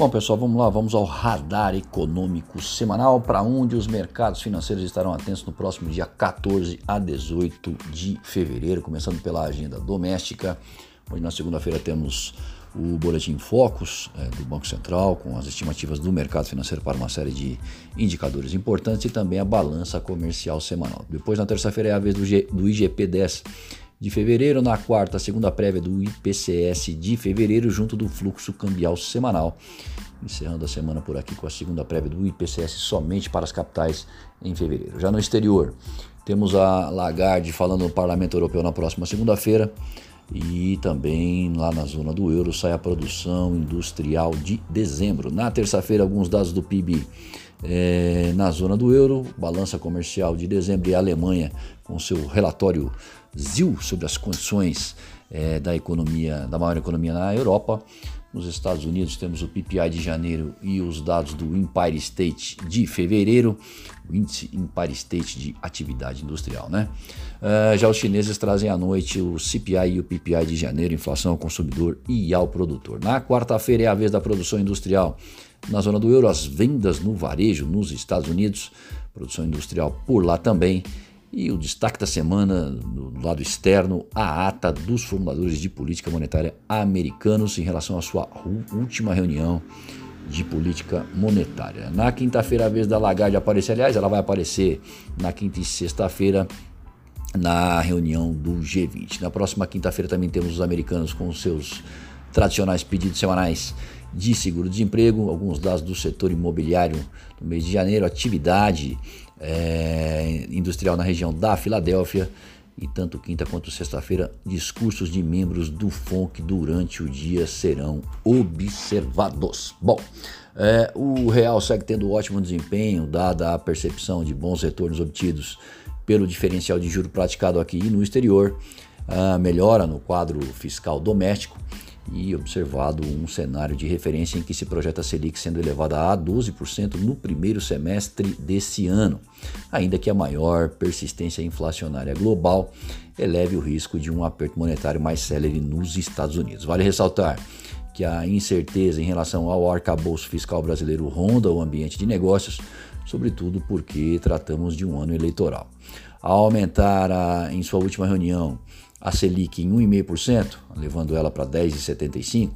Bom, pessoal, vamos lá, vamos ao radar econômico semanal, para onde os mercados financeiros estarão atentos no próximo dia 14 a 18 de fevereiro, começando pela agenda doméstica. Hoje, na segunda-feira, temos o Boletim Focus é, do Banco Central, com as estimativas do mercado financeiro para uma série de indicadores importantes e também a balança comercial semanal. Depois, na terça-feira, é a vez do, G, do IGP 10 de fevereiro, na quarta, segunda prévia do IPCS de fevereiro, junto do fluxo cambial semanal. Encerrando a semana por aqui com a segunda prévia do IPCS somente para as capitais em fevereiro. Já no exterior, temos a Lagarde falando no Parlamento Europeu na próxima segunda-feira. E também lá na zona do euro sai a produção industrial de dezembro. Na terça-feira, alguns dados do PIB é, na zona do euro, balança comercial de dezembro e a Alemanha com seu relatório ZIL sobre as condições é, da economia, da maior economia na Europa. Nos Estados Unidos temos o PPI de janeiro e os dados do Empire State de fevereiro, o índice Empire State de atividade industrial, né? Uh, já os chineses trazem à noite o CPI e o PPI de janeiro, inflação ao consumidor e ao produtor. Na quarta-feira é a vez da produção industrial. Na zona do euro, as vendas no varejo nos Estados Unidos, produção industrial por lá também e o destaque da semana, do lado externo, a ata dos formuladores de política monetária americanos em relação à sua última reunião de política monetária. Na quinta-feira, a vez da Lagarde aparecer, aliás, ela vai aparecer na quinta e sexta-feira na reunião do G20. Na próxima quinta-feira também temos os americanos com seus tradicionais pedidos semanais de seguro-desemprego, alguns dados do setor imobiliário no mês de janeiro, atividade é, industrial na região da Filadélfia e tanto quinta quanto sexta-feira, discursos de membros do FONC durante o dia serão observados. Bom, é, o real segue tendo ótimo desempenho, dada a percepção de bons retornos obtidos pelo diferencial de juro praticado aqui e no exterior, a melhora no quadro fiscal doméstico e observado um cenário de referência em que se projeta a Selic sendo elevada a 12% no primeiro semestre desse ano, ainda que a maior persistência inflacionária global eleve o risco de um aperto monetário mais célere nos Estados Unidos. Vale ressaltar que a incerteza em relação ao arcabouço fiscal brasileiro ronda o ambiente de negócios, sobretudo porque tratamos de um ano eleitoral. Ao aumentar a, em sua última reunião a Selic em 1,5%, levando ela para 10,75%,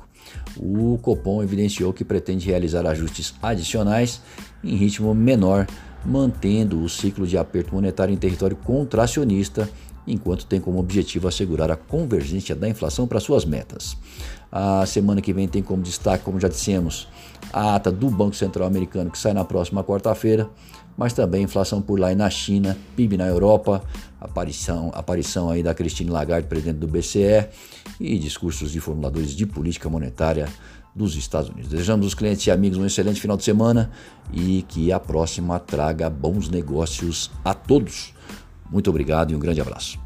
o Copom evidenciou que pretende realizar ajustes adicionais em ritmo menor, mantendo o ciclo de aperto monetário em território contracionista, enquanto tem como objetivo assegurar a convergência da inflação para suas metas. A semana que vem tem como destaque, como já dissemos, a ata do Banco Central Americano que sai na próxima quarta-feira, mas também inflação por lá e na China, PIB na Europa, aparição, aparição aí da Christine Lagarde, presidente do BCE, e discursos de formuladores de política monetária dos Estados Unidos. Desejamos aos clientes e amigos um excelente final de semana e que a próxima traga bons negócios a todos. Muito obrigado e um grande abraço.